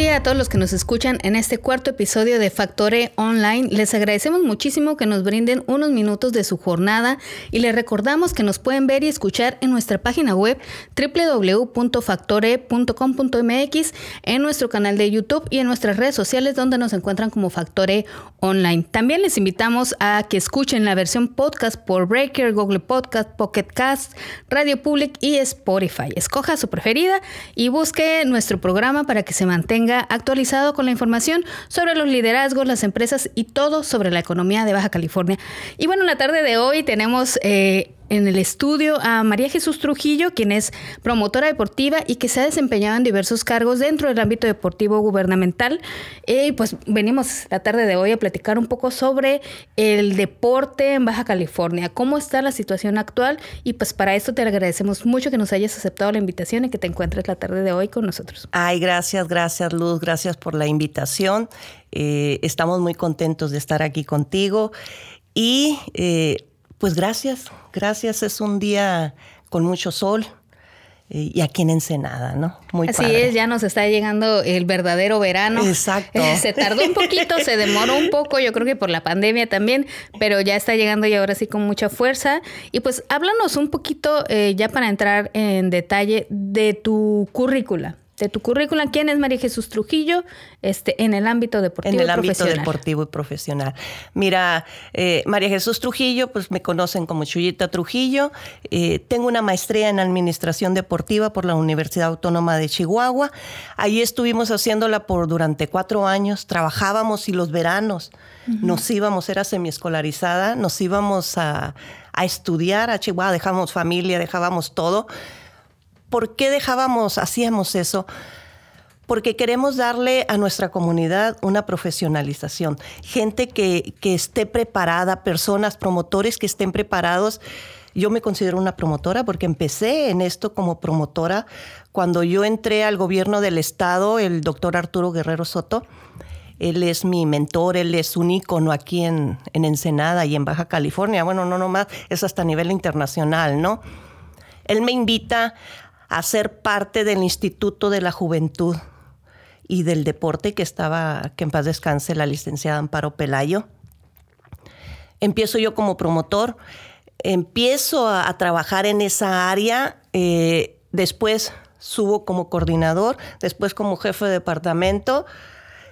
India a todos los que nos escuchan en este cuarto episodio de Factore Online. Les agradecemos muchísimo que nos brinden unos minutos de su jornada y les recordamos que nos pueden ver y escuchar en nuestra página web www.factore.com.mx, en nuestro canal de YouTube y en nuestras redes sociales donde nos encuentran como Factore Online. También les invitamos a que escuchen la versión podcast por Breaker, Google Podcast, Pocket Cast, Radio Public y Spotify. Escoja su preferida y busque nuestro programa para que se mantenga actualizado con la información sobre los liderazgos, las empresas y todo sobre la economía de Baja California. Y bueno, en la tarde de hoy tenemos eh, en el estudio a María Jesús Trujillo, quien es promotora deportiva y que se ha desempeñado en diversos cargos dentro del ámbito deportivo gubernamental. Y pues venimos la tarde de hoy a platicar un poco sobre el deporte en Baja California, cómo está la situación actual y pues para esto te agradecemos mucho que nos hayas aceptado la invitación y que te encuentres la tarde de hoy con nosotros. Ay, gracias, gracias Luz, gracias por la invitación. Eh, estamos muy contentos de estar aquí contigo y eh, pues gracias, gracias. Es un día con mucho sol eh, y aquí en Ensenada, ¿no? Muy Así es, ya nos está llegando el verdadero verano. Exacto. se tardó un poquito, se demoró un poco, yo creo que por la pandemia también, pero ya está llegando y ahora sí con mucha fuerza. Y pues háblanos un poquito, eh, ya para entrar en detalle, de tu currícula de tu currículum. ¿Quién es María Jesús Trujillo este, en el ámbito deportivo En el ámbito deportivo y profesional. Mira, eh, María Jesús Trujillo, pues me conocen como Chuyita Trujillo. Eh, tengo una maestría en Administración Deportiva por la Universidad Autónoma de Chihuahua. Ahí estuvimos haciéndola por durante cuatro años. Trabajábamos y los veranos nos íbamos, era semiescolarizada, nos íbamos a, a estudiar a Chihuahua, dejábamos familia, dejábamos todo ¿Por qué dejábamos, hacíamos eso? Porque queremos darle a nuestra comunidad una profesionalización, gente que, esté preparada, personas, promotores que estén preparados. Yo me considero una promotora porque empecé en esto como promotora cuando yo entré al gobierno del estado, el doctor Arturo Guerrero Soto. Él es mi mentor, él es un ícono aquí en, en Ensenada y en Baja California. Bueno, no nomás, es hasta nivel internacional, ¿no? Él me invita a ser parte del Instituto de la Juventud y del Deporte que estaba, que en paz descanse la licenciada Amparo Pelayo. Empiezo yo como promotor, empiezo a, trabajar en esa área, eh, después subo como coordinador, después como jefe de departamento.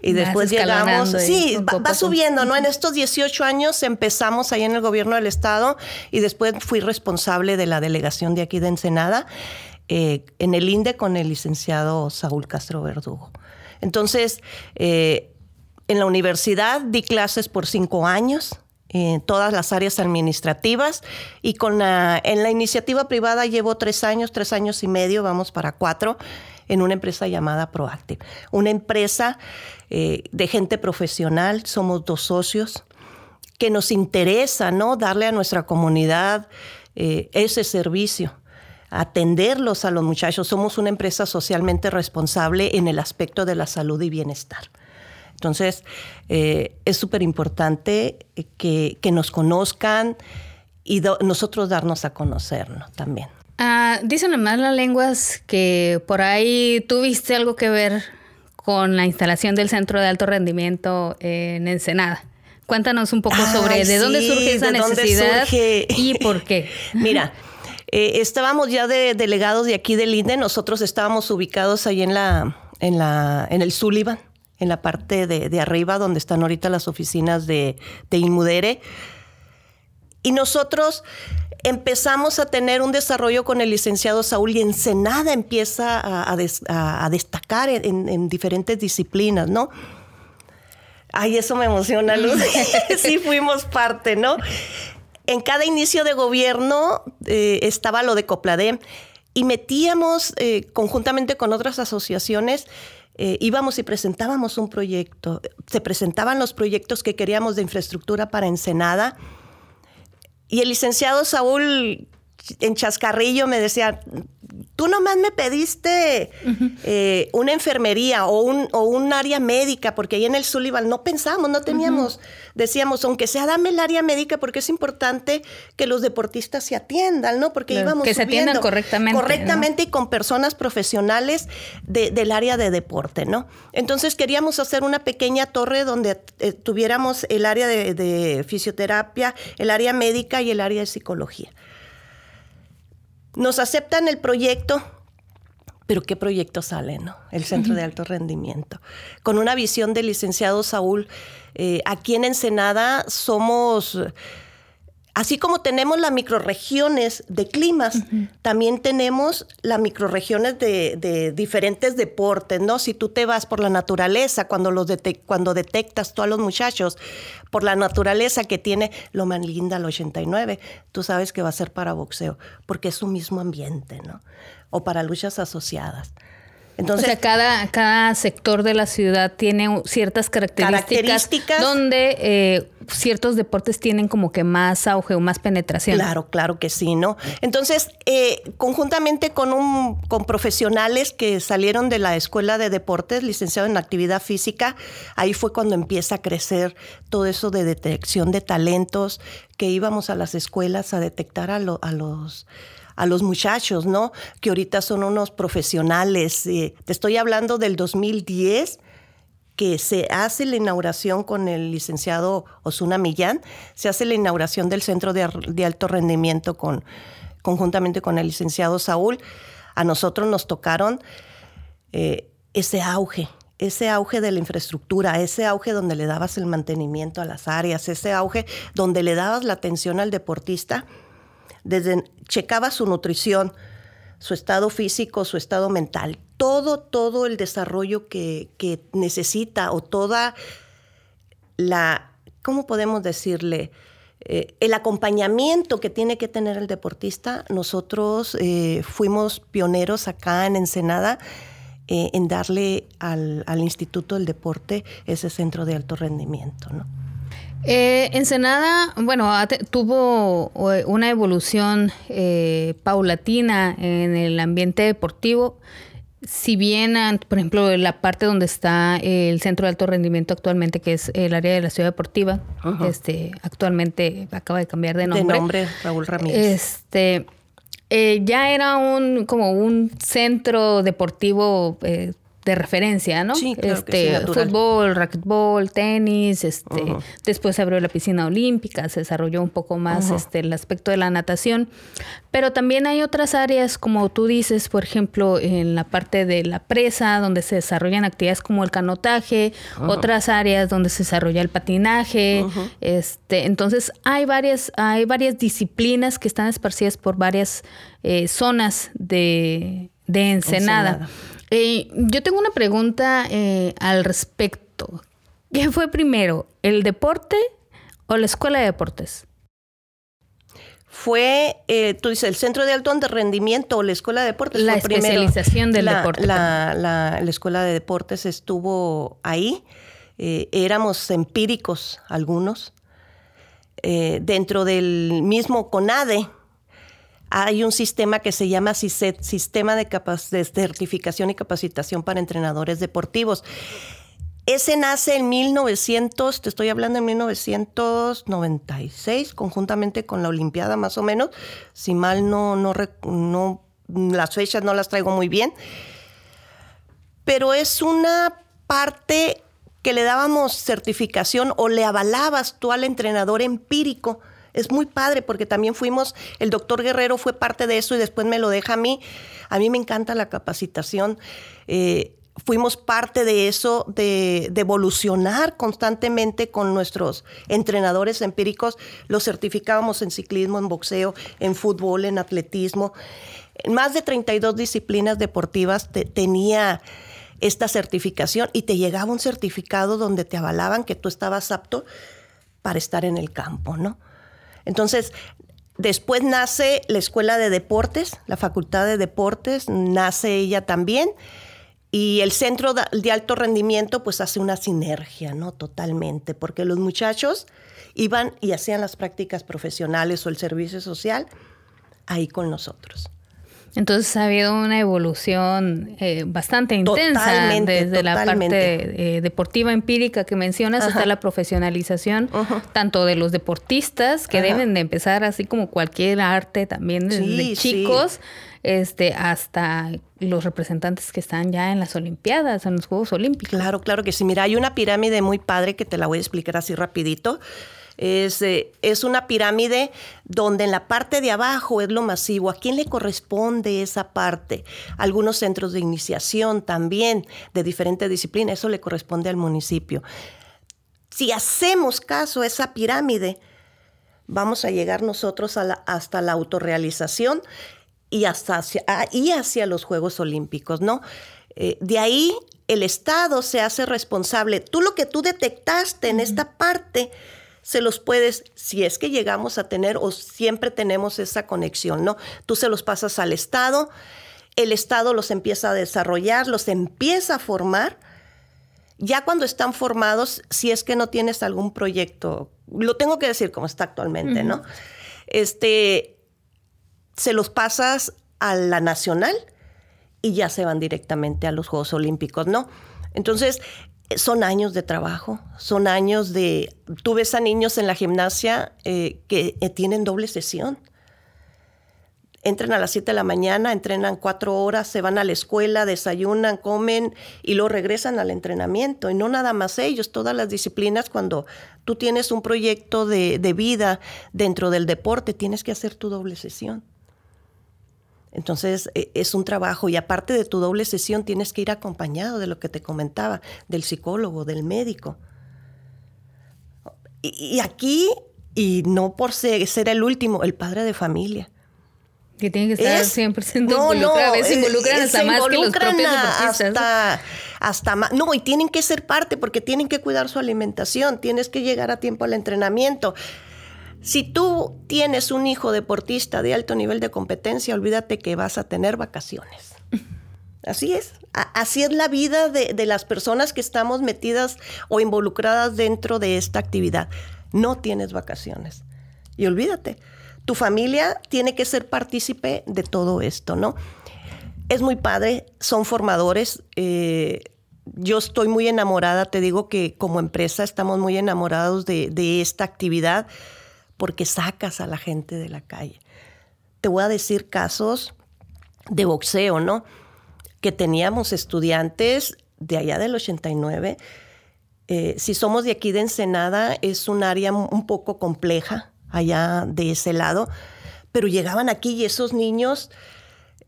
Y después llegamos, sí, va, subiendo, ¿no? En estos 18 años empezamos ahí en el gobierno del estado y después fui responsable de la delegación de aquí de Ensenada eh, en el INDE con el licenciado Saúl Castro Verdugo. Entonces, eh, en la universidad di clases por cinco años en todas las áreas administrativas y con la, en la iniciativa privada llevo tres años, tres años y medio, vamos para cuatro, en una empresa llamada Proactive. Una empresa eh, de gente profesional, somos dos socios, que nos interesa ¿no? darle a nuestra comunidad ese servicio atenderlos a los muchachos. Somos una empresa socialmente responsable en el aspecto de la salud y bienestar. Entonces, eh, es súper importante que, nos conozcan y nosotros darnos a conocernos también. Ah, dicen las malas lenguas que por ahí tuviste algo que ver con la instalación del centro de alto rendimiento en Ensenada. Cuéntanos un poco sobre de dónde surge esa necesidad y por qué. Mira, eh, estábamos ya de delegados de aquí del INDE, nosotros estábamos ubicados ahí en la, en la, en el Sullivan, en la parte de, arriba donde están ahorita las oficinas de, de Inmudere. Y nosotros empezamos a tener un desarrollo con el licenciado Saúl y Ensenada empieza a, destacar en, diferentes disciplinas, ¿no? Ay, eso me emociona, Luz. sí, fuimos parte, ¿no? En cada inicio de gobierno eh, estaba lo de Copladem y metíamos eh, conjuntamente con otras asociaciones, eh, íbamos y presentábamos un proyecto. Se presentaban los proyectos que queríamos de infraestructura para Ensenada. Y el licenciado Saúl en Chascarrillo me decía, tú nomás me pediste eh, una enfermería o un, o un área médica, porque ahí en el Sullivan no pensamos, no teníamos, decíamos, aunque sea dame el área médica, porque es importante que los deportistas se atiendan, ¿no? Porque íbamos Que se atiendan correctamente. Correctamente y con personas profesionales del área de deporte, ¿no? Entonces queríamos hacer una pequeña torre donde eh, tuviéramos el área de fisioterapia, el área médica y el área de psicología. Nos aceptan el proyecto, pero ¿qué proyecto sale, no? El Centro de Alto Rendimiento. Con una visión del licenciado Saúl, eh, aquí en Ensenada somos Así como tenemos las microregiones de climas, también tenemos las microregiones de, diferentes deportes, ¿no? Si tú te vas por la naturaleza, cuando, los cuando detectas tú a los muchachos por la naturaleza que tiene Loma Linda el 89, tú sabes que va a ser para boxeo, porque es su mismo ambiente, ¿no? O para luchas asociadas. Entonces, o sea, cada, cada sector de la ciudad tiene ciertas características, donde eh, ciertos deportes tienen como que más auge o más penetración. Claro, claro que sí, ¿no? Entonces, eh, conjuntamente con, un, con profesionales que salieron de la Escuela de Deportes, licenciado en Actividad Física, ahí fue cuando empieza a crecer todo eso de detección de talentos, que íbamos a las escuelas a detectar a los a los muchachos, ¿no? Que ahorita son unos profesionales. Eh, te estoy hablando del 2010 que se hace la inauguración con el licenciado Osuna Millán, se hace la inauguración del Centro de, Alto Rendimiento con, conjuntamente con el licenciado Saúl. A nosotros nos tocaron eh, ese auge, ese auge de la infraestructura, ese auge donde le dabas el mantenimiento a las áreas, ese auge donde le dabas la atención al deportista desde checaba su nutrición, su estado físico, su estado mental, todo, todo el desarrollo que, necesita o toda la, ¿cómo podemos decirle? Eh, el acompañamiento que tiene que tener el deportista, nosotros eh, fuimos pioneros acá en Ensenada eh, en darle al, al, Instituto del Deporte ese centro de alto rendimiento, ¿no? Eh, Ensenada, bueno, tuvo eh, una evolución eh, paulatina en el ambiente deportivo. Si bien, por ejemplo, la parte donde está el centro de alto rendimiento actualmente, que es el área de la ciudad deportiva, este, actualmente acaba de cambiar de nombre. De nombre, Raúl Ramírez. Este, ya era un como un centro deportivo de referencia, ¿no? Sí, claro este, fútbol, racquetball, tenis, este, después se abrió la piscina olímpica, se desarrolló un poco más este el aspecto de la natación, pero también hay otras áreas como tú dices, por ejemplo, en la parte de la presa donde se desarrollan actividades como el canotaje, otras áreas donde se desarrolla el patinaje, este, entonces hay varias hay varias disciplinas que están esparcidas por varias eh, zonas de de Ensenada. Eh, yo tengo una pregunta eh, al respecto. ¿Qué fue primero, el deporte o la escuela de deportes? Fue, eh, tú dices, el centro de alto rendimiento o la escuela de deportes. La especialización del deporte. La, la, escuela de deportes estuvo ahí. éramos empíricos algunos. dentro del mismo CONADE, hay un sistema que se llama Sistema de, de Certificación y Capacitación para Entrenadores Deportivos. Ese nace en 1900, te estoy hablando en 1996, conjuntamente con la Olimpiada más o menos, si mal no, no, no, las fechas no las traigo muy bien, pero es una parte que le dábamos certificación o le avalabas tú al entrenador empírico es muy padre porque también fuimos, el doctor Guerrero fue parte de eso y después me lo deja a mí. A mí me encanta la capacitación. Eh, fuimos parte de eso, de, evolucionar constantemente con nuestros entrenadores empíricos. Los certificábamos en ciclismo, en boxeo, en fútbol, en atletismo. Más de 32 disciplinas deportivas tenía esta certificación y te llegaba un certificado donde te avalaban que tú estabas apto para estar en el campo, ¿no? Entonces, después nace la Escuela de Deportes, la Facultad de Deportes, nace ella también. Y el centro de alto rendimiento pues hace una sinergia, ¿no? Totalmente, porque los muchachos iban y hacían las prácticas profesionales o el servicio social ahí con nosotros. Entonces ha habido una evolución eh, bastante intensa desde la parte eh, deportiva empírica que mencionas hasta la profesionalización tanto de los deportistas que deben de empezar así como cualquier arte también desde chicos este hasta los representantes que están ya en las Olimpiadas, en los Juegos Olímpicos. Claro, claro que sí. Mira, hay una pirámide muy padre que te la voy a explicar así rapidito. Es, eh, es, una pirámide donde en la parte de abajo es lo masivo. ¿A quién le corresponde esa parte? Algunos centros de iniciación también de diferentes disciplinas, eso le corresponde al municipio. Si hacemos caso a esa pirámide, vamos a llegar nosotros hasta la autorrealización y, hasta hacia, ah, y hacia los Juegos Olímpicos, ¿no? Eh, de ahí el Estado se hace responsable. Tú lo que tú detectaste en esta parte, se los puedes, si es que llegamos a tener o siempre tenemos esa conexión, ¿no? Tú se los pasas al Estado, el Estado los empieza a desarrollar, los empieza a formar. Ya cuando están formados, si es que no tienes algún proyecto, lo tengo que decir como está actualmente, ¿no? Este, se los pasas a la nacional y ya se van directamente a los Juegos Olímpicos, ¿no? Entonces, son años de trabajo, son años de... Tú ves a niños en la gimnasia eh, que eh, tienen doble sesión. Entran a las 7 de la mañana, entrenan cuatro horas, se van a la escuela, desayunan, comen y luego regresan al entrenamiento. Y no nada más ellos, todas las disciplinas, cuando tú tienes un proyecto de, de vida dentro del deporte, tienes que hacer tu doble sesión. Entonces e, es un trabajo y aparte de tu doble sesión tienes que ir acompañado de lo que te comentaba, del psicólogo, del médico. Y, aquí, y no por ser, el último, el padre de familia. Que tiene que estar siempre siendo involucrado. A involucran hasta más que los propios Hasta, hasta más. No, y tienen que ser parte porque tienen que cuidar su alimentación. Tienes que llegar a tiempo al entrenamiento. Si tú tienes un hijo deportista de alto nivel de competencia, olvídate que vas a tener vacaciones. Así es. Así es la vida de, las personas que estamos metidas o involucradas dentro de esta actividad. No tienes vacaciones. Y olvídate, tu familia tiene que ser partícipe de todo esto, ¿no? Es muy padre, son formadores. Eh, yo estoy muy enamorada, te digo que como empresa estamos muy enamorados de, de esta actividad porque sacas a la gente de la calle. Te voy a decir casos de boxeo, ¿no? Que teníamos estudiantes de allá del 89. Eh, si somos de aquí de Ensenada, es un área un poco compleja allá de ese lado, pero llegaban aquí y esos niños,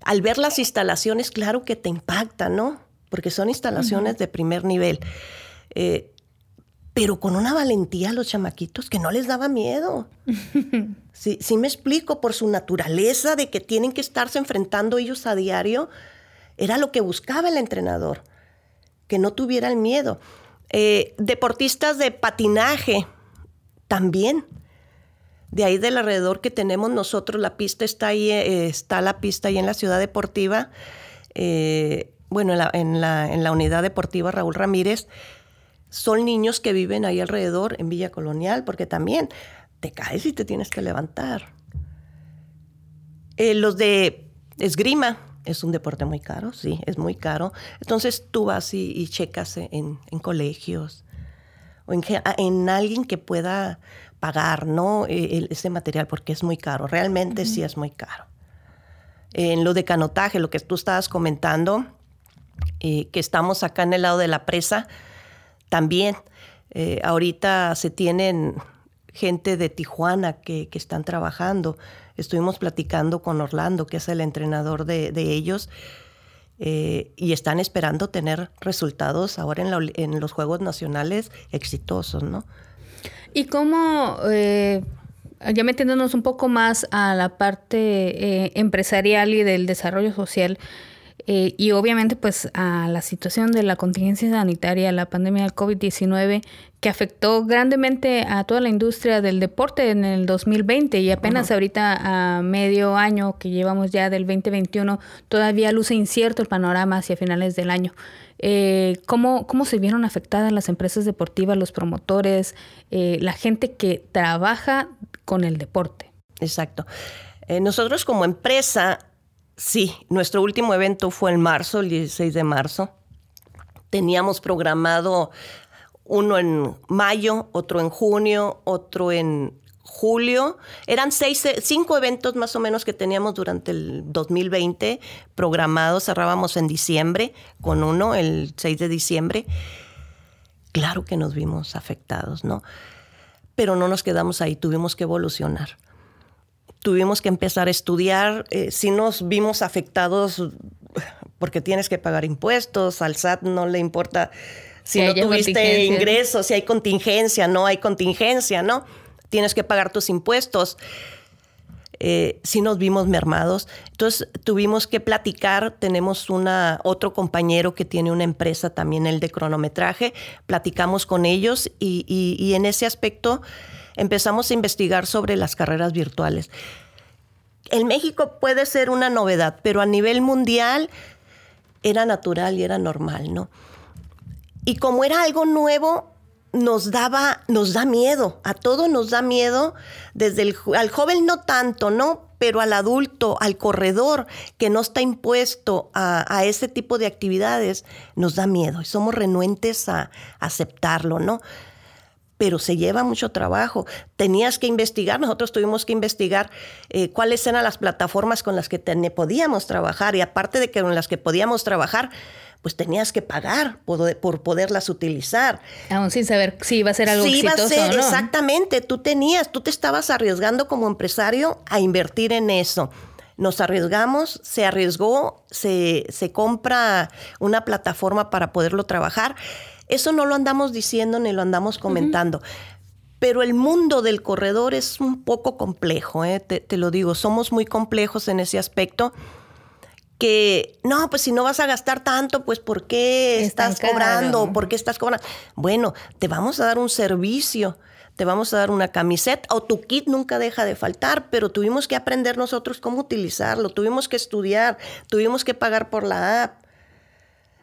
al ver las instalaciones, claro que te impactan, ¿no? Porque son instalaciones de primer nivel. Eh, pero con una valentía a los chamaquitos que no les daba miedo. Sí, sí me explico, por su naturaleza de que tienen que estarse enfrentando ellos a diario, era lo que buscaba el entrenador, que no tuviera el miedo. Eh, deportistas de patinaje, también. De ahí del alrededor que tenemos nosotros, la pista está ahí, eh, está la pista ahí en la ciudad deportiva, eh, bueno, en la, en la unidad deportiva Raúl Ramírez, son niños que viven ahí alrededor en Villa Colonial, porque también te caes y te tienes que levantar. Eh, los de esgrima es un deporte muy caro, sí, es muy caro. Entonces tú vas y, checas en, colegios o en, alguien que pueda pagar ¿no? E, ese material porque es muy caro, realmente sí es muy caro. En lo de canotaje, lo que tú estabas comentando, eh, que estamos acá en el lado de la presa, también eh, ahorita se tienen gente de Tijuana que, están trabajando. Estuvimos platicando con Orlando, que es el entrenador de, ellos, eh, y están esperando tener resultados ahora en, los Juegos Nacionales exitosos, ¿no? ¿Y cómo, eh, ya metiéndonos un poco más a la parte empresarial y del desarrollo social, eh, y obviamente pues a la situación de la contingencia sanitaria, la pandemia del COVID-19 que afectó grandemente a toda la industria del deporte en el 2020 y apenas ahorita a medio año que llevamos ya del 2021 todavía luce incierto el panorama hacia finales del año. Eh, ¿cómo, ¿Cómo se vieron afectadas las empresas deportivas, los promotores, eh, la gente que trabaja con el deporte? Exacto. nosotros como empresa Sí, nuestro último evento fue en marzo, el 16 de marzo. Teníamos programado uno en mayo, otro en junio, otro en julio. Eran seis, cinco eventos más o menos que teníamos durante el 2020 programados. Cerrábamos en diciembre con uno, el 6 de diciembre. Claro que nos vimos afectados, ¿no? Pero no nos quedamos ahí, tuvimos que evolucionar. Tuvimos que empezar a estudiar. Eh, si nos vimos afectados porque tienes que pagar impuestos, al SAT no le importa si, no tuviste ingresos, si hay contingencia, no hay contingencia, ¿no? Tienes que pagar tus impuestos. Eh, si nos vimos mermados. Entonces tuvimos que platicar. Tenemos una, otro compañero que tiene una empresa también, el de cronometraje. Platicamos con ellos y, y en ese aspecto empezamos a investigar sobre las carreras virtuales. En México puede ser una novedad, pero a nivel mundial era natural y era normal, ¿no? Y como era algo nuevo, nos daba, nos da miedo, a todos nos da miedo, desde el al joven no tanto, ¿no? Pero al adulto, al corredor que no está impuesto a, a ese tipo de actividades, nos da miedo y somos renuentes a, aceptarlo, ¿no? Pero se lleva mucho trabajo. Tenías que investigar, nosotros tuvimos que investigar eh, cuáles eran las plataformas con las que podíamos trabajar y aparte de que con las que podíamos trabajar, pues tenías que pagar por, por, poderlas utilizar. Aún sin saber si iba a ser algo sí, exitoso iba a ser, Exactamente, tú tenías, tú te estabas arriesgando como empresario a invertir en eso. Nos arriesgamos, se arriesgó, se, se compra una plataforma para poderlo trabajar eso no lo andamos diciendo ni lo andamos comentando. Pero el mundo del corredor es un poco complejo, ¿eh? te, lo digo, somos muy complejos en ese aspecto que no, pues si no vas a gastar tanto, pues ¿por qué estás cobrando? ¿Por qué estás cobrando? Bueno, te vamos a dar un servicio, te vamos a dar una camiseta o tu kit nunca deja de faltar, pero tuvimos que aprender nosotros cómo utilizarlo, tuvimos que estudiar, tuvimos que pagar por la app.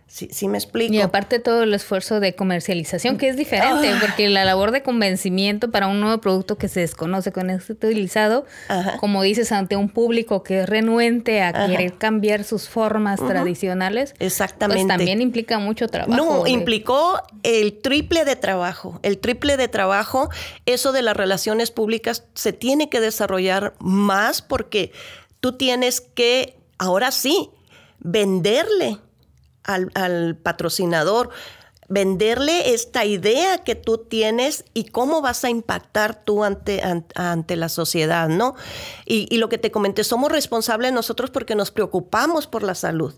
Sí, me explico. Y aparte todo el esfuerzo de comercialización, que es diferente, ah. porque la labor de convencimiento para un nuevo producto que se desconoce con este utilizado, como dices, ante un público que es renuente a querer cambiar sus formas tradicionales, pues Exactamente. Pues también implica mucho trabajo. No, implicó el triple de trabajo, el triple de trabajo. Eso de las relaciones públicas se tiene que desarrollar más porque tú tienes que, ahora sí, venderle al, patrocinador, venderle esta idea que tú tienes y cómo vas a impactar tú ante, ante, la sociedad, ¿no? Y, lo que te comenté, somos responsables nosotros porque nos preocupamos por la salud,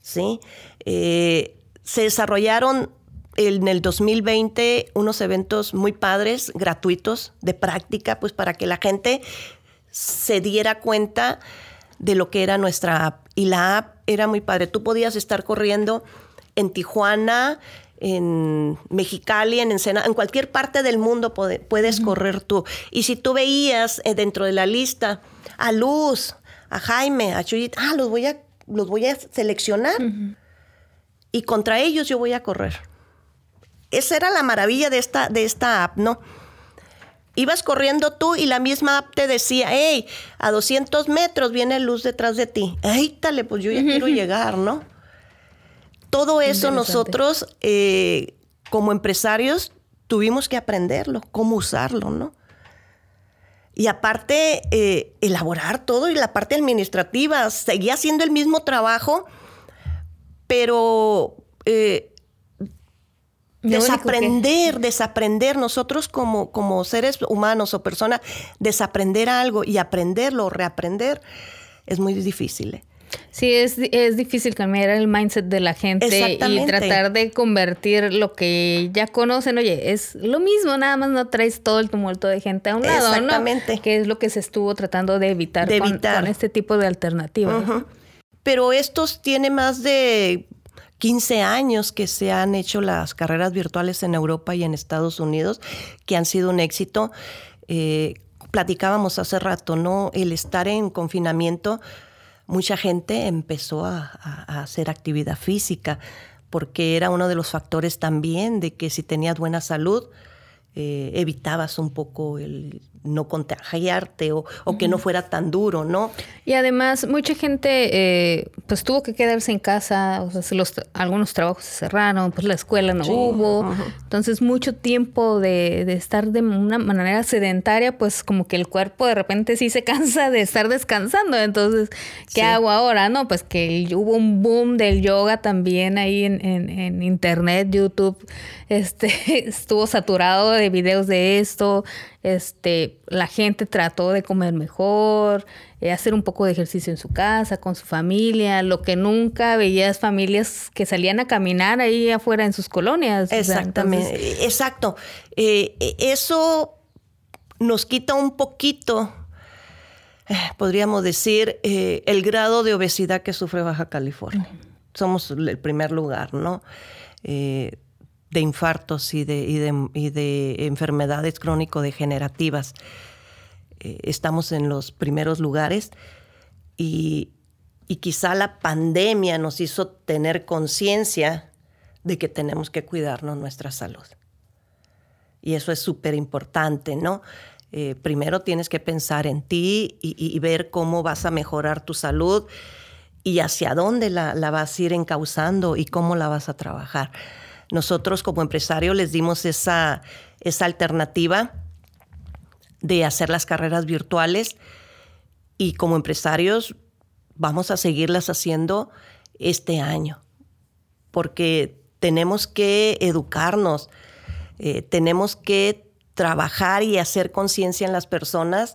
¿sí? Eh, se desarrollaron en el 2020 unos eventos muy padres, gratuitos, de práctica, pues para que la gente se diera cuenta de lo que era nuestra app. Y la app era muy padre. Tú podías estar corriendo en Tijuana, en Mexicali, en Encena, en cualquier parte del mundo puedes correr tú. Y si tú veías eh, dentro de la lista a Luz, a Jaime, a Chuyit, ah, los voy a, los voy a seleccionar. Y contra ellos yo voy a correr. Esa era la maravilla de esta, de esta app, ¿no? Ibas corriendo tú y la misma app te decía, hey, a 200 metros viene luz detrás de ti. Ay, dale, pues yo ya quiero llegar, ¿no? Todo eso nosotros, eh, como empresarios, tuvimos que aprenderlo, cómo usarlo, ¿no? Y aparte, eh, elaborar todo y la parte administrativa, seguía haciendo el mismo trabajo, pero eh, desaprender, desaprender nosotros como, como seres humanos o personas, desaprender algo y aprenderlo o reaprender es muy difícil. ¿eh? Sí, es, es difícil cambiar el mindset de la gente y tratar de convertir lo que ya conocen. Oye, es lo mismo, nada más no traes todo el tumulto de gente a un lado, Exactamente. Que es lo que se estuvo tratando de evitar, Con, este tipo de alternativas. Pero estos tiene más de 15 años que se han hecho las carreras virtuales en Europa y en Estados Unidos, que han sido un éxito. Eh, platicábamos hace rato, ¿no? El estar en confinamiento, mucha gente empezó a, hacer actividad física, porque era uno de los factores también de que si tenías buena salud, eh, evitabas un poco el no contagiarte o, o que no fuera tan duro, ¿no? Y además, mucha gente eh, pues tuvo que quedarse en casa, o sea, los, algunos trabajos se cerraron, pues la escuela no hubo, entonces mucho tiempo de, de, estar de una manera sedentaria, pues como que el cuerpo de repente sí se cansa de estar descansando, entonces, ¿qué hago ahora? No, pues que hubo un boom del yoga también ahí en, en, en internet, YouTube, este, estuvo saturado de videos de esto, este, la gente trató de comer mejor, eh, hacer un poco de ejercicio en su casa, con su familia, lo que nunca veías familias que salían a caminar ahí afuera en sus colonias. Exactamente, exacto. Eh, eso nos quita un poquito, eh, podríamos decir, el grado de obesidad que sufre Baja California. Somos el primer lugar, ¿no? De infartos y de, y de, enfermedades crónico-degenerativas. Eh, estamos en los primeros lugares y, y quizá la pandemia nos hizo tener conciencia de que tenemos que cuidarnos nuestra salud. Y eso es súper importante, ¿no? Eh, primero tienes que pensar en ti y, ver cómo vas a mejorar tu salud y hacia dónde la, la vas a ir encauzando y cómo la vas a trabajar. Nosotros como empresarios les dimos esa, esa alternativa de hacer las carreras virtuales y como empresarios vamos a seguirlas haciendo este año, porque tenemos que educarnos, eh, tenemos que trabajar y hacer conciencia en las personas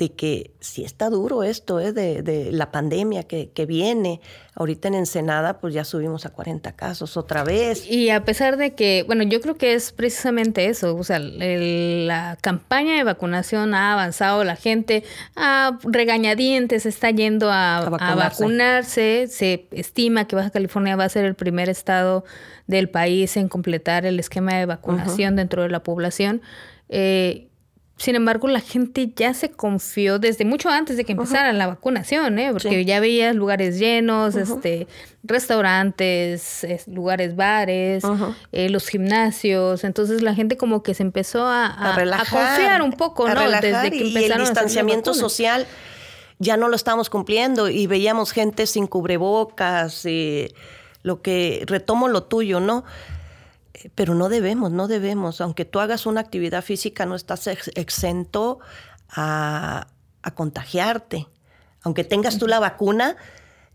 de que si está duro esto ¿eh? de, la pandemia que, viene. Ahorita en Ensenada pues ya subimos a 40 casos otra vez. Y a pesar de que, bueno, yo creo que es precisamente eso, o sea, la campaña de vacunación ha avanzado, la gente a regañadientes está yendo a, vacunarse. se estima que Baja California va a ser el primer estado del país en completar el esquema de vacunación dentro de la población. Eh, sin embargo, la gente ya se confió desde mucho antes de que empezara la vacunación, ¿eh? porque ya veías lugares llenos, este, restaurantes, lugares bares, eh, los gimnasios. Entonces la gente como que se empezó a, a, confiar un poco, ¿no? desde que empezaron y el distanciamiento social ya no lo estábamos cumpliendo y veíamos gente sin cubrebocas, y lo que retomo lo tuyo, ¿no? Pero no debemos, no debemos. Aunque tú hagas una actividad física, no estás exento a, contagiarte. Aunque tengas tú la vacuna,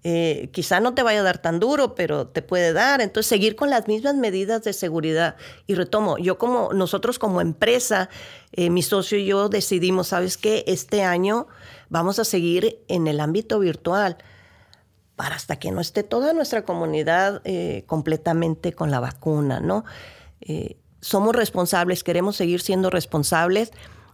eh, quizá no te vaya a dar tan duro, pero te puede dar. Entonces, seguir con las mismas medidas de seguridad. Y retomo, yo como, nosotros como empresa, eh, mi socio y yo decidimos, ¿sabes qué? Este año vamos a seguir en el ámbito virtual para hasta que no esté toda nuestra comunidad eh, completamente con la vacuna, ¿no? Eh, somos responsables, queremos seguir siendo responsables.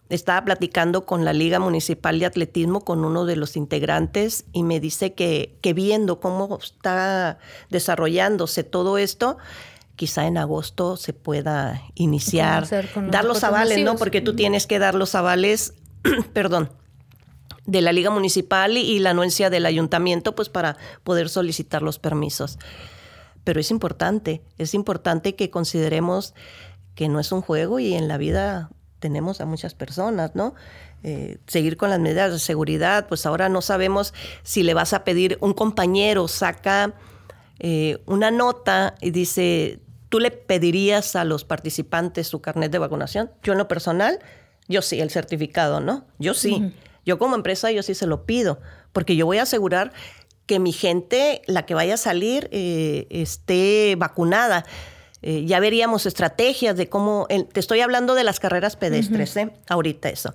Estaba platicando con la Liga Municipal de Atletismo, con uno de los integrantes, y me dice que, que viendo cómo está desarrollándose todo esto, quizá en agosto se pueda iniciar, dar los avales, ¿no? Porque tú tienes que dar los avales, perdón, de la Liga Municipal y la anuencia del ayuntamiento, pues para poder solicitar los permisos. Pero es importante, es importante que consideremos que no es un juego y en la vida tenemos a muchas personas, ¿no? Eh, seguir con las medidas de seguridad, pues ahora no sabemos si le vas a pedir, un compañero saca eh, una nota y dice, ¿tú le pedirías a los participantes su carnet de vacunación? Yo en lo personal, yo sí, el certificado, ¿no? Yo sí. Yo como empresa, yo sí se lo pido, porque yo voy a asegurar que mi gente, la que vaya a salir, eh, esté vacunada. Eh, ya veríamos estrategias de cómo, te estoy hablando de las carreras pedestres, ¿eh? ahorita eso.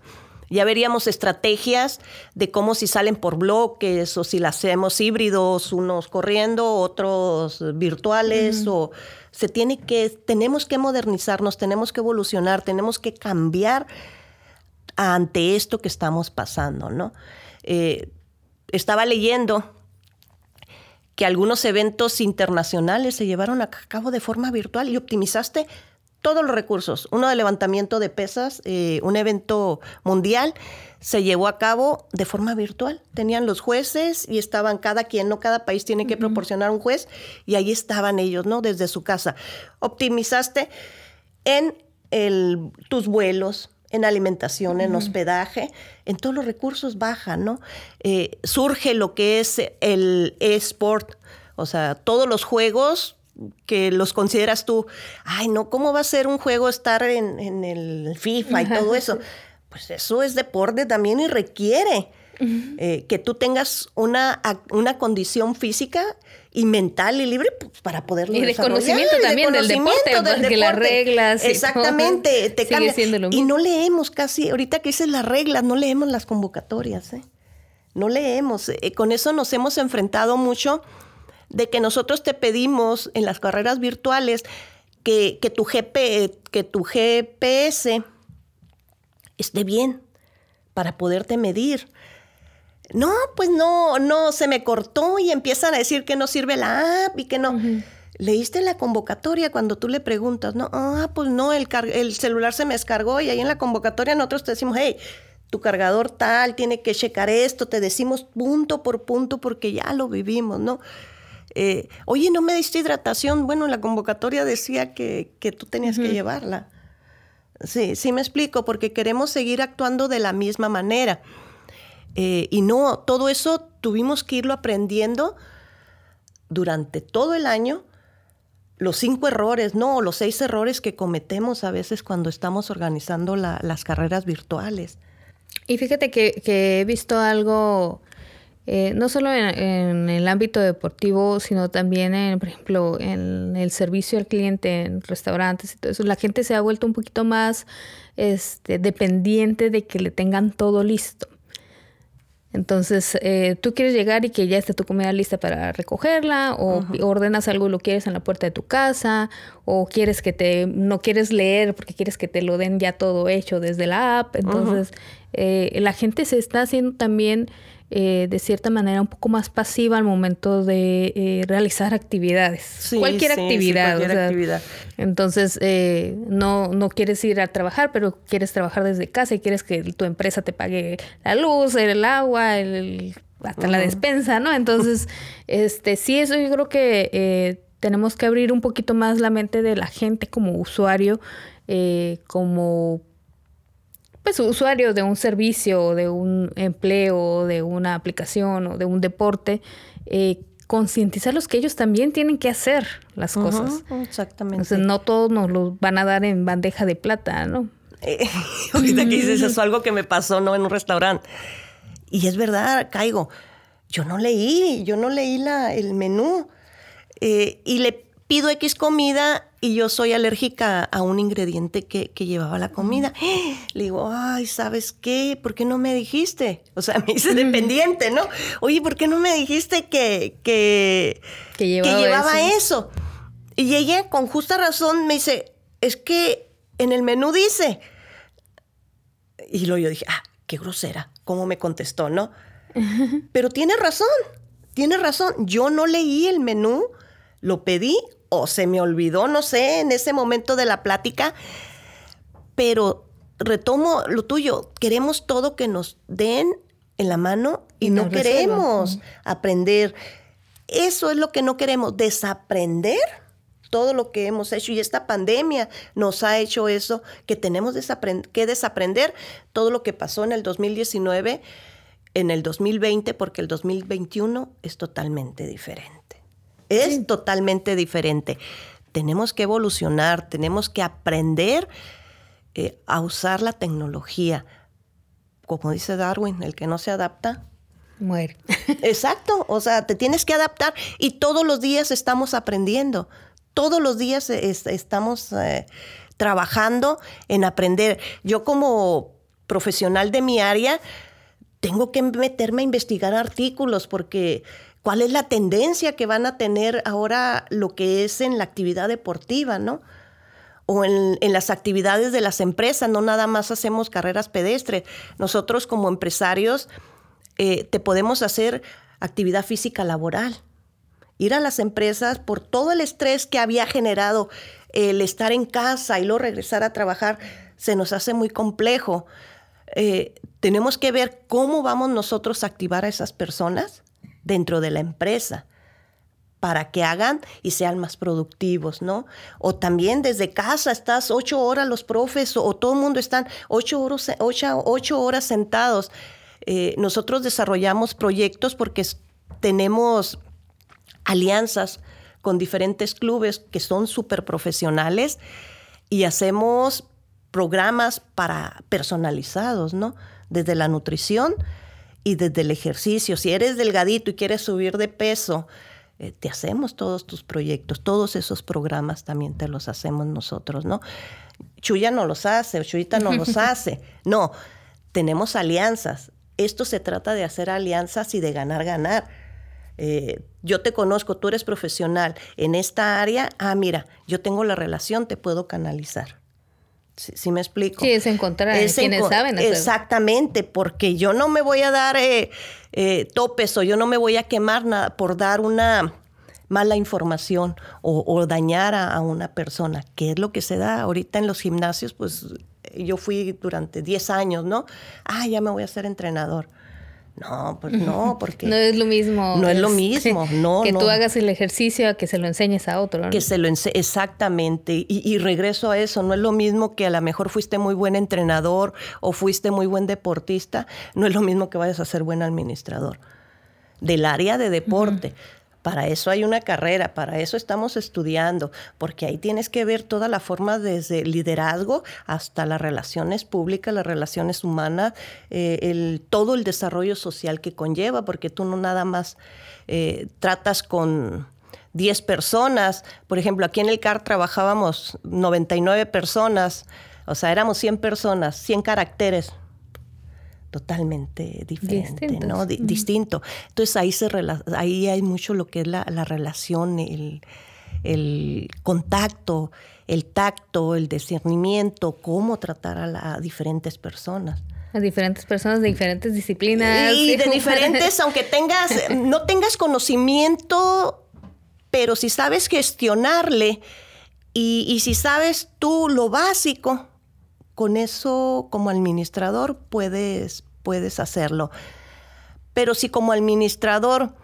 Ya veríamos estrategias de cómo si salen por bloques o si las hacemos híbridos, unos corriendo, otros virtuales, o se tiene que, tenemos que modernizarnos, tenemos que evolucionar, tenemos que cambiar ante esto que estamos pasando, ¿no? Eh, estaba leyendo que algunos eventos internacionales se llevaron a cabo de forma virtual y optimizaste todos los recursos. Uno de levantamiento de pesas, eh, un evento mundial, se llevó a cabo de forma virtual. Tenían los jueces y estaban cada quien, no cada país tiene que proporcionar un juez, y ahí estaban ellos, ¿no? Desde su casa. Optimizaste en el, tus vuelos, en alimentación, en hospedaje, en todos los recursos baja, ¿no? Eh, surge lo que es el eSport, o sea, todos los juegos que los consideras tú, ay, no, ¿cómo va a ser un juego estar en, el FIFA y todo eso? Pues eso es deporte también y requiere eh, que tú tengas una, una condición física y mental y libre pues, para poderlo y de conocimiento también del deporte, porque las reglas exactamente te cambia. y no leemos casi ahorita que dices las reglas no leemos las convocatorias ¿eh? no leemos eh, con eso nos hemos enfrentado mucho de que nosotros te pedimos en las carreras virtuales que, que tu GP, que tu GPS esté bien para poderte medir no, pues no, no, se me cortó y empiezan a decir que no sirve la app y que no. Leíste la convocatoria cuando tú le preguntas, no, ah, pues no, el, el celular se me descargó y ahí en la convocatoria nosotros te decimos, hey, tu cargador tal, tiene que checar esto, te decimos punto por punto porque ya lo vivimos, ¿no? Eh, oye, no me diste hidratación. Bueno, la convocatoria decía que, que tú tenías que llevarla. Sí, sí me explico, porque queremos seguir actuando de la misma manera. Eh, y no, todo eso tuvimos que irlo aprendiendo durante todo el año. Los cinco errores, no, los seis errores que cometemos a veces cuando estamos organizando las carreras virtuales. Y fíjate que, he visto algo, eh, no solo en, el ámbito deportivo, sino también, en, por ejemplo, en el servicio al cliente, en restaurantes y todo eso. La gente se ha vuelto un poquito más este, dependiente de que le tengan todo listo. Entonces, eh, tú quieres llegar y que ya esté tu comida lista para recogerla, o ordenas algo y lo quieres en la puerta de tu casa, o quieres que te, no quieres leer porque quieres que te lo den ya todo hecho desde la app. Entonces, eh, la gente se está haciendo también eh, de cierta manera un poco más pasiva al momento de eh, realizar actividades. cualquier actividad. actividad. Entonces, eh, no, no quieres ir a trabajar, pero quieres trabajar desde casa y quieres que tu empresa te pague la luz, el agua, el, hasta la despensa, ¿no? Entonces, este sí, eso yo creo que tenemos que abrir un poquito más la mente de la gente como usuario, como pues usuario de un servicio, de un empleo, de una aplicación o de un deporte, eh, concientizarlos que ellos también tienen que hacer las cosas. Exactamente. Entonces no todos nos los van a dar en bandeja de plata, ¿no? Eh, ahorita que dices eso, algo que me pasó, ¿no? En un restaurante. Y es verdad, caigo. Yo no leí, yo no leí la, el menú. Eh, y le pido X comida y yo soy alérgica a un ingrediente que, llevaba la comida. Le digo, ay, ¿sabes qué? ¿Por qué no me dijiste? O sea, me hice dependiente, ¿no? Oye, ¿por qué no me dijiste que, que, llevaba, eso? Y ella con justa razón me dice, es que en el menú dice. Y luego yo dije, ah, qué grosera, cómo me contestó, ¿no? Pero tiene razón, tiene razón. Yo no leí el menú, lo pedí o se me olvidó, no sé, en ese momento de la plática, pero retomo lo tuyo, queremos todo que nos den en la mano y, no queremos aprender. Eso es lo que no queremos, desaprender todo lo que hemos hecho y esta pandemia nos ha hecho eso, que tenemos que desaprender todo lo que pasó en el 2019, en el 2020, porque el 2021 es totalmente diferente. Es totalmente diferente. Tenemos que evolucionar, tenemos que aprender eh, a usar la tecnología. Como dice Darwin, el que no se adapta, muere. Exacto, o sea, te tienes que adaptar y todos los días estamos aprendiendo, todos los días estamos eh, trabajando en aprender. Yo como profesional de mi área, tengo que meterme a investigar artículos porque cuál es la tendencia que van a tener ahora lo que es en la actividad deportiva, ¿no? O en, las actividades de las empresas, no nada más hacemos carreras pedestres. Nosotros como empresarios eh, te podemos hacer actividad física laboral. Ir a las empresas por todo el estrés que había generado el estar en casa y luego regresar a trabajar, se nos hace muy complejo. Eh, tenemos que ver cómo vamos nosotros a activar a esas personas dentro de la empresa para que hagan y sean más productivos, ¿no? O también desde casa estás ocho horas los profes o, todo el mundo están ocho horas, ocho, horas sentados. Eh, nosotros desarrollamos proyectos porque tenemos alianzas con diferentes clubes que son súper profesionales y hacemos programas para personalizados, ¿no? Desde la nutrición y desde el ejercicio. Si eres delgadito y quieres subir de peso, eh, te hacemos todos tus proyectos, todos esos programas también te los hacemos nosotros, ¿no? Chuya no los hace, Chuyita no los hace. No, tenemos alianzas. Esto se trata de hacer alianzas y de ganar, ganar. Eh, yo te conozco, tú eres profesional en esta área, ah, mira, yo tengo la relación, te puedo canalizar. ¿Sí, me explico? Sí, es encontrar es quienes saben Exactamente, porque yo no me voy a dar eh, eh, topes o yo no me voy a quemar nada por dar una mala información o, dañar a, una persona, que es lo que se da ahorita en los gimnasios, pues yo fui durante 10 años, ¿no? Ah, ya me voy a ser entrenador. No, pues no, porque... No es lo mismo. No es, lo mismo, no. Que tú hagas el ejercicio a que se lo enseñes a otro. Que se lo enseñes, exactamente. Y, regreso a eso, no es lo mismo que a lo mejor fuiste muy buen entrenador o fuiste muy buen deportista, no es lo mismo que vayas a ser buen administrador del área de deporte. Para eso hay una carrera, para eso estamos estudiando, porque ahí tienes que ver toda la forma desde liderazgo hasta las relaciones públicas, las relaciones humanas, eh, el, todo el desarrollo social que conlleva, porque tú no nada más eh, tratas con 10 personas. Por ejemplo, aquí en el CAR trabajábamos 99 personas, o sea, éramos 100 personas, 100 caracteres totalmente diferente, ¿no? Distinto. Entonces ahí, se ahí hay mucho lo que es la, relación, el, contacto, el tacto, el discernimiento, cómo tratar a, diferentes personas. A diferentes personas de diferentes disciplinas. Y de diferentes, aunque tengas, no tengas conocimiento, pero si sabes gestionarle y, y si sabes tú lo básico, con eso como administrador puedes, puedes hacerlo. Pero si como administrador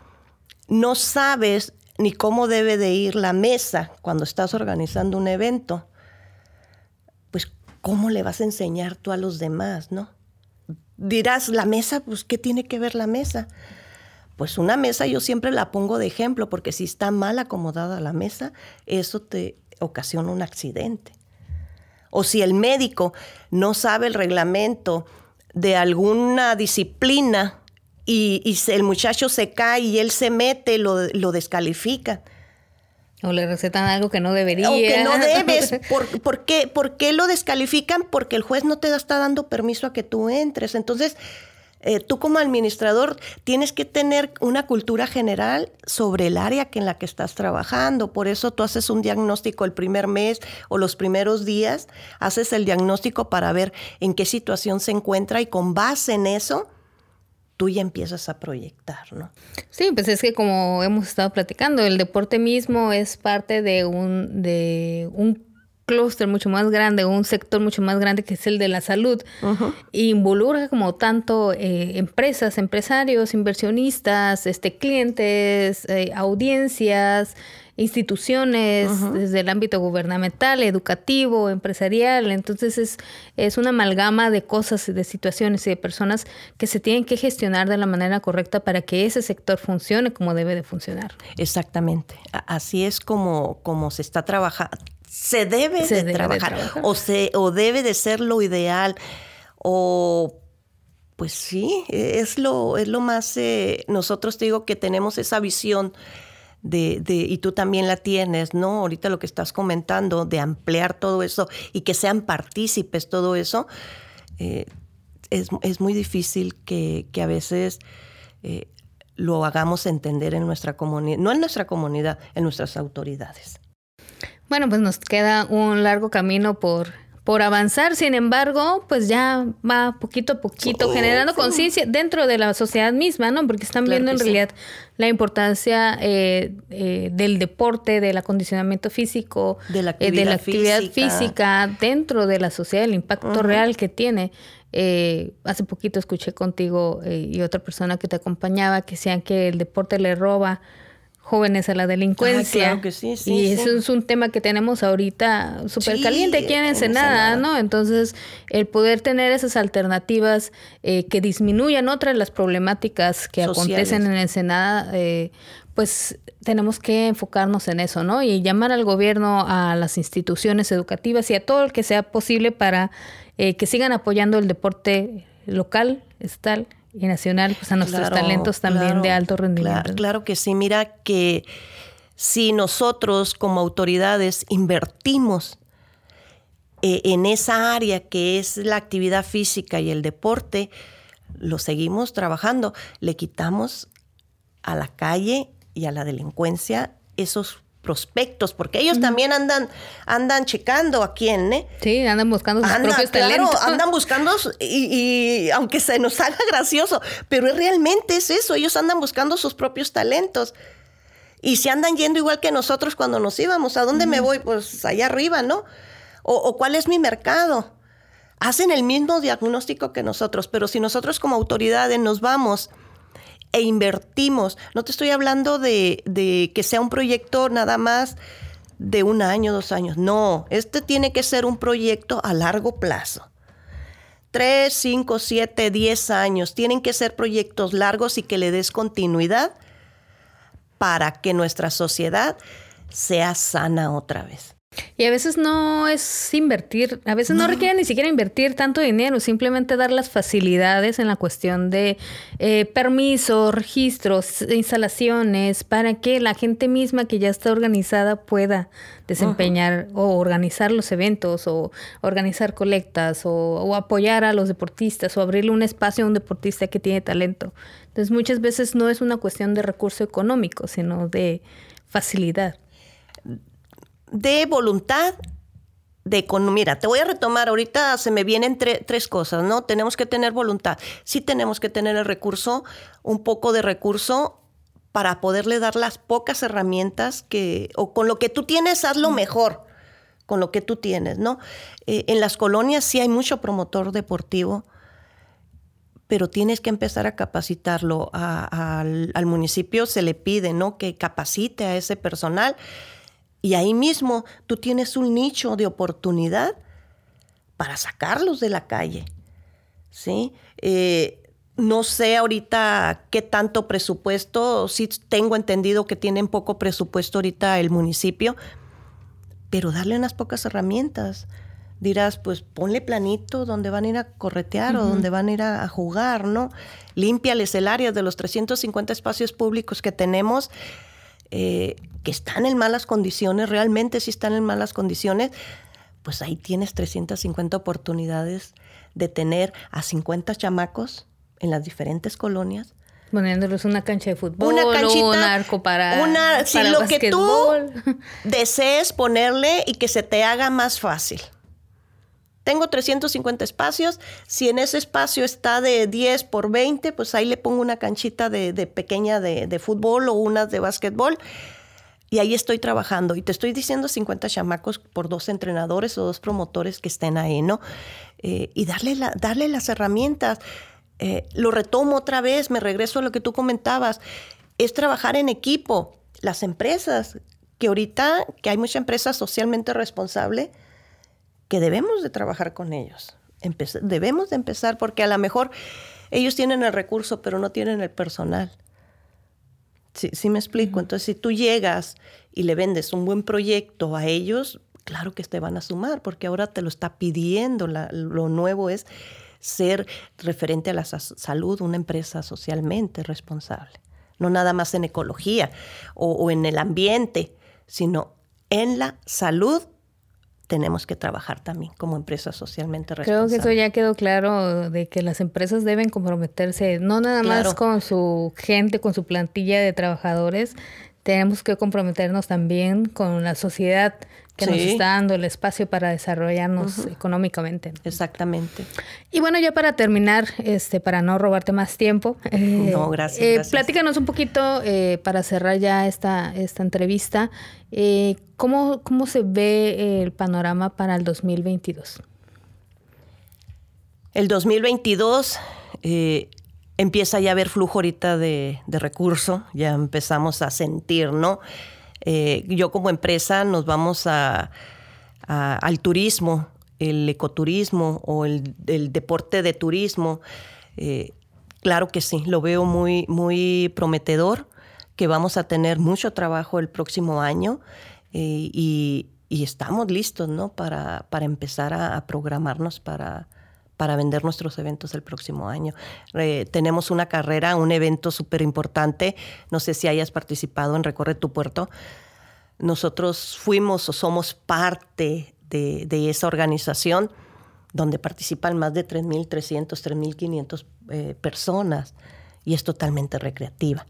no sabes ni cómo debe de ir la mesa cuando estás organizando un evento, pues ¿cómo le vas a enseñar tú a los demás, no? Dirás, la mesa, pues ¿qué tiene que ver la mesa? Pues una mesa yo siempre la pongo de ejemplo porque si está mal acomodada la mesa, eso te ocasiona un accidente o si el médico no sabe el reglamento de alguna disciplina y, el muchacho se cae y él se mete, lo, lo descalifica. O le recetan algo que no debería. O que no debes. ¿Por, qué, ¿Por, qué, lo descalifican? Porque el juez no te está dando permiso a que tú entres. Entonces, eh, tú como administrador tienes que tener una cultura general sobre el área en la que estás trabajando. Por eso tú haces un diagnóstico el primer mes o los primeros días, haces el diagnóstico para ver en qué situación se encuentra y con base en eso tú ya empiezas a proyectar, ¿no? Sí, pues es que como hemos estado platicando, el deporte mismo es parte de un, de un clúster mucho más grande, un sector mucho más grande que es el de la salud, involucra como tanto eh, empresas, empresarios, inversionistas, este, clientes, eh, audiencias, instituciones, desde el ámbito gubernamental, educativo, empresarial. Entonces es, es una amalgama de cosas, de situaciones y de personas que se tienen que gestionar de la manera correcta para que ese sector funcione como debe de funcionar. Exactamente. Así es como, como se está trabajando se debe, de, trabajar, O, se, o debe de ser lo ideal o pues sí, es lo, es lo más, eh, nosotros te digo que tenemos esa visión de, de, y tú también la tienes, ¿no? Ahorita lo que estás comentando, de ampliar todo eso y que sean partícipes todo eso, eh, es, es, muy difícil que, que a veces eh, lo hagamos entender en nuestra comunidad, no en nuestra comunidad, en nuestras autoridades. Bueno, pues nos queda un largo camino por, por avanzar, sin embargo, pues ya va poquito a poquito oh, generando conciencia dentro de la sociedad misma, ¿no? Porque están viendo en realidad la importancia eh, eh, del deporte, del acondicionamiento físico, de la actividad, eh, física. dentro de la sociedad, el impacto real que tiene. hace poquito escuché contigo y otra persona que te acompañaba que decían que el deporte le roba jóvenes a la delincuencia. claro que sí, sí, y sí. eso es un tema que tenemos ahorita súper caliente aquí en en Ensenada. ¿no? Entonces, el poder tener esas alternativas eh, que disminuyan otras las problemáticas que Sociales. acontecen en Ensenada, eh, pues tenemos que enfocarnos en eso, ¿no? Y llamar al gobierno, a las instituciones educativas y a todo el que sea posible para eh, que sigan apoyando el deporte local, estatal y nacional, pues a nuestros Claro, talentos también claro, de alto rendimiento. Claro, claro que sí. Mira que si nosotros como autoridades invertimos eh, en esa área que es la actividad física y el deporte, lo seguimos trabajando. Le quitamos a la calle y a la delincuencia esos prospectos, porque ellos también andan, andan checando a quién, ¿eh? Sí, andan buscando sus Anda, propios claro, talentos. andan buscando, y, y aunque se nos haga gracioso, pero realmente es eso, ellos andan buscando sus propios talentos. Y se andan yendo igual que nosotros cuando nos íbamos. ¿A dónde me voy? Pues allá arriba, ¿no? O, o cuál es mi mercado. Hacen el mismo diagnóstico que nosotros, pero si nosotros como autoridades nos vamos e invertimos, no te estoy hablando de, de que sea un proyecto nada más de un año, dos años. No, este tiene que ser un proyecto a largo plazo. Tres, cinco, siete, diez años. Tienen que ser proyectos largos y que le des continuidad para que nuestra sociedad sea sana otra vez. Y a veces no es invertir, a veces no, requiere ni siquiera invertir tanto dinero, simplemente dar las facilidades en la cuestión de eh, permisos, registros, instalaciones, para que la gente misma que ya está organizada pueda desempeñar o organizar los eventos o organizar colectas o, o apoyar a los deportistas o abrirle un espacio a un deportista que tiene talento. Entonces muchas veces no es una cuestión de recurso económico, sino de facilidad. De voluntad, de. Mira, te voy a retomar, ahorita se me vienen tre- tres cosas, ¿no? Tenemos que tener voluntad, sí tenemos que tener el recurso, un poco de recurso para poderle dar las pocas herramientas que, o con lo que tú tienes, haz lo mejor, con lo que tú tienes, ¿no? Eh, en las colonias sí hay mucho promotor deportivo, pero tienes que empezar a capacitarlo. A- al, al municipio se le pide, ¿no? Que capacite a ese personal. Y ahí mismo tú tienes un nicho de oportunidad para sacarlos de la calle. ¿Sí? Eh, no sé ahorita qué tanto presupuesto, sí tengo entendido que tienen poco presupuesto ahorita el municipio, pero darle unas pocas herramientas. Dirás, pues ponle planito donde van a ir a corretear o donde van a ir a, a jugar, ¿no? Límpiales el área de los 350 espacios públicos que tenemos, eh, que están en malas condiciones, realmente sí están en malas condiciones, pues ahí tienes 350 oportunidades de tener a 50 chamacos en las diferentes colonias Poniéndoles una cancha de fútbol, una o canchita, un arco para, una, si lo que tú desees ponerle y que se te haga más fácil. Tengo 350 espacios, si en ese espacio está de 10 por 20, pues ahí le pongo una canchita de, pequeña de, fútbol o una de básquetbol. Y ahí estoy trabajando. Y te estoy diciendo 50 chamacos por dos entrenadores o dos promotores que estén ahí, ¿no? Eh, y darle, darle las herramientas. Eh, lo retomo otra vez, me regreso a lo que tú comentabas. Es trabajar en equipo. Las empresas, que ahorita, que hay mucha empresa socialmente responsable, que debemos de trabajar con ellos. Empe- debemos de empezar porque a lo mejor ellos tienen el recurso, pero no tienen el personal. Sí, sí me explico. Entonces, si tú llegas y le vendes un buen proyecto a ellos, claro que te van a sumar, porque ahora te lo está pidiendo. La- lo nuevo es ser referente a la sa- salud, una empresa socialmente responsable. No nada más en ecología o, o en el ambiente, sino en la salud tenemos que trabajar también como empresa socialmente Creo responsable. que eso ya quedó claro de que las empresas deben comprometerse, no nada más con su gente, con su plantilla de trabajadores, tenemos que comprometernos también con la sociedad que nos está dando el espacio para desarrollarnos económicamente. Exactamente. Y bueno, ya para terminar, este, para no robarte más tiempo, eh, No, gracias, eh, gracias. platícanos un poquito eh, para cerrar ya esta, esta entrevista. eh, ¿cómo, ¿Cómo se ve el panorama para el 2022? El 2022, eh, empieza ya a haber flujo ahorita de, de recurso, ya empezamos a sentir, ¿no? Eh, yo como empresa nos vamos a, al turismo, el ecoturismo o el, deporte de turismo. Eh, claro que sí, lo veo muy, muy prometedor, que vamos a tener mucho trabajo el próximo año eh, y, estamos listos ¿no? para, para empezar a programarnos para, para vender nuestros eventos el próximo año. Eh, tenemos una carrera, un evento súper importante. No sé si hayas participado en Recorre tu Puerto. Nosotros fuimos o somos parte de, esa organización donde participan más de 3.300, 3.500 eh, personas y es totalmente recreativa.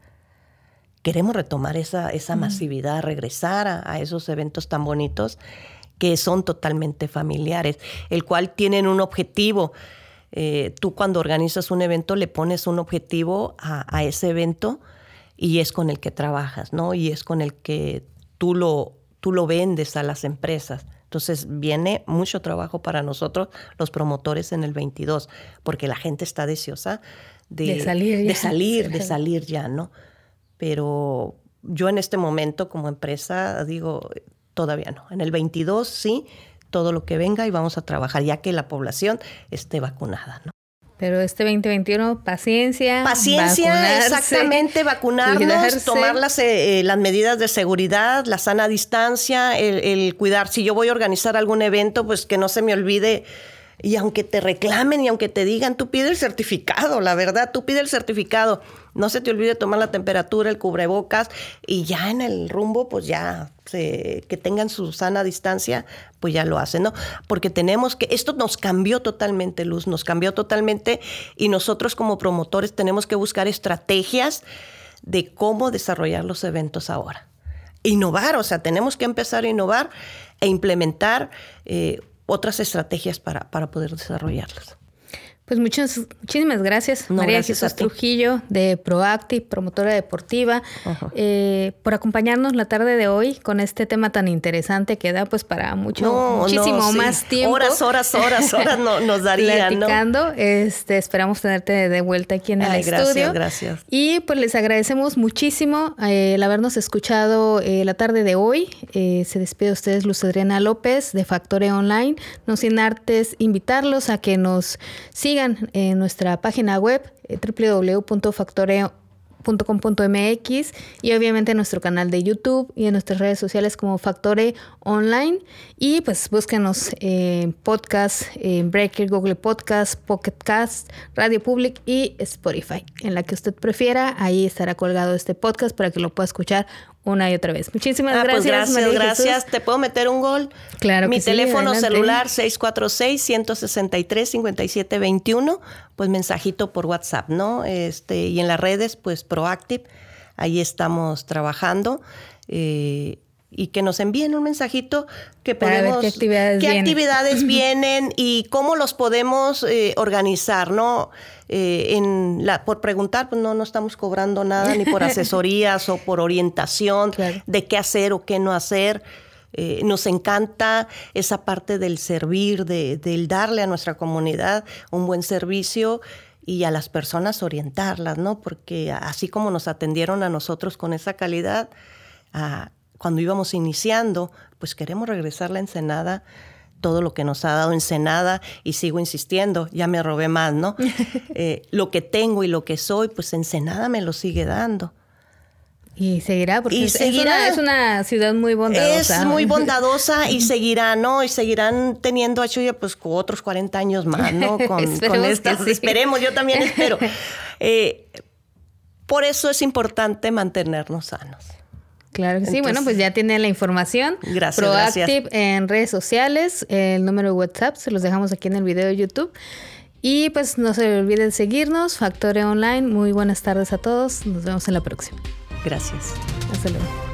Queremos retomar esa, esa masividad, regresar a, esos eventos tan bonitos que son totalmente familiares, el cual tienen un objetivo. Eh, tú cuando organizas un evento le pones un objetivo a, ese evento y es con el que trabajas, ¿no? Y es con el que tú lo, tú lo vendes a las empresas. Entonces viene mucho trabajo para nosotros, los promotores en el 22, porque la gente está deseosa de, salir, de salir, de salir ya, ¿no? Pero yo en este momento como empresa digo, Todavía no. En el 22 sí, todo lo que venga y vamos a trabajar ya que la población esté vacunada, ¿no? Pero este 2021, paciencia. Paciencia, exactamente, vacunarnos, tomar las, eh, eh, las medidas de seguridad, la sana distancia, el, el, cuidar. Si yo voy a organizar algún evento, pues que no se me olvide y aunque te reclamen y aunque te digan, tú pide el certificado, la verdad, tú pide el certificado. No se te olvide tomar la temperatura, el cubrebocas y ya en el rumbo, pues ya que tengan su sana distancia, pues ya lo hacen, ¿no? Porque tenemos que, esto nos cambió totalmente, Luz, nos cambió totalmente y nosotros como promotores tenemos que buscar estrategias de cómo desarrollar los eventos ahora. Innovar, o sea, tenemos que empezar a innovar e implementar eh, otras estrategias para, para poder desarrollarlas. Pues muchas, muchísimas gracias, María Jesús Trujillo, de Proactive, promotora deportiva, eh, por acompañarnos la tarde de hoy con este tema tan interesante que da pues para mucho, muchísimo más tiempo. Horas, horas, horas, horas no, nos daría, Platicando. Este, esperamos tenerte de vuelta aquí en el estudio. Gracias, gracias. Y pues les agradecemos muchísimo eh, el habernos escuchado eh, la tarde de hoy. se despide de ustedes Luz Adriana López de Factore Online. No sin artes invitarlos a que nos sigan en nuestra página web eh, www.factore.com.mx y obviamente en nuestro canal de YouTube y en nuestras redes sociales como Factore Online y pues búsquenos en podcast, Breaker, Google Podcast, Pocket Cast, Radio Public y Spotify. En la que usted prefiera, ahí estará colgado este podcast para que lo pueda escuchar una y otra vez. Muchísimas ah, pues gracias. gracias, gracias. ¿Te puedo meter un gol? Claro. Mi teléfono celular 646-163-5721, pues mensajito por WhatsApp, ¿no? Este, y en las redes, pues Proactive, ahí estamos trabajando. Eh, y que nos envíen un mensajito que podemos qué actividades, qué vienen. actividades vienen y cómo los podemos eh, organizar, ¿no? Eh, en la, por preguntar, pues no, no estamos cobrando nada ni por asesorías o por orientación de qué hacer o qué no hacer. Eh, nos encanta esa parte del servir, de, del darle a nuestra comunidad un buen servicio y a las personas orientarlas, ¿no? Porque así como nos atendieron a nosotros con esa calidad, a, cuando íbamos iniciando, pues queremos regresar la Ensenada todo lo que nos ha dado Ensenada y sigo insistiendo, ya me robé más, ¿no? Eh, lo que tengo y lo que soy, pues Ensenada me lo sigue dando. Y seguirá, porque es, una, ciudad muy bondadosa. Es muy bondadosa y seguirá, ¿no? Y seguirán teniendo a Chuya pues otros 40 años más, ¿no? Con, estas, esperemos, yo también espero. Eh, por eso es importante mantenernos sanos. Claro que sí. Bueno, pues ya tiene la información. Gracias. Proactive en redes sociales. El número de WhatsApp se los dejamos aquí en el video de YouTube. Y pues no se olviden seguirnos. Factore Online. Muy buenas tardes a todos. Nos vemos en la próxima. Gracias. Hasta luego.